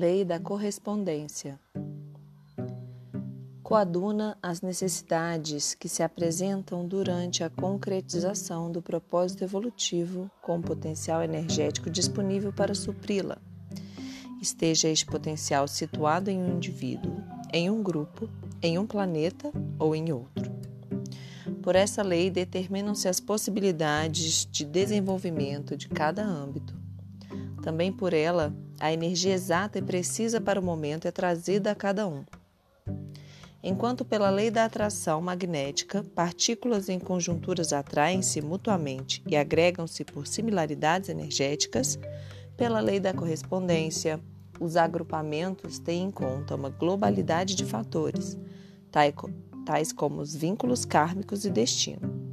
Lei da correspondência. Coaduna as necessidades que se apresentam durante a concretização do propósito evolutivo com o potencial energético disponível para supri-la. Esteja este potencial situado em um indivíduo, em um grupo, em um planeta ou em outro. Por essa lei determinam-se as possibilidades de desenvolvimento de cada âmbito. Também por ela a energia exata e precisa para o momento é trazida a cada um. Enquanto pela lei da atração magnética, partículas em conjunturas atraem-se mutuamente e agregam-se por similaridades energéticas, pela lei da correspondência, os agrupamentos têm em conta uma globalidade de fatores, tais como os vínculos kármicos e destino.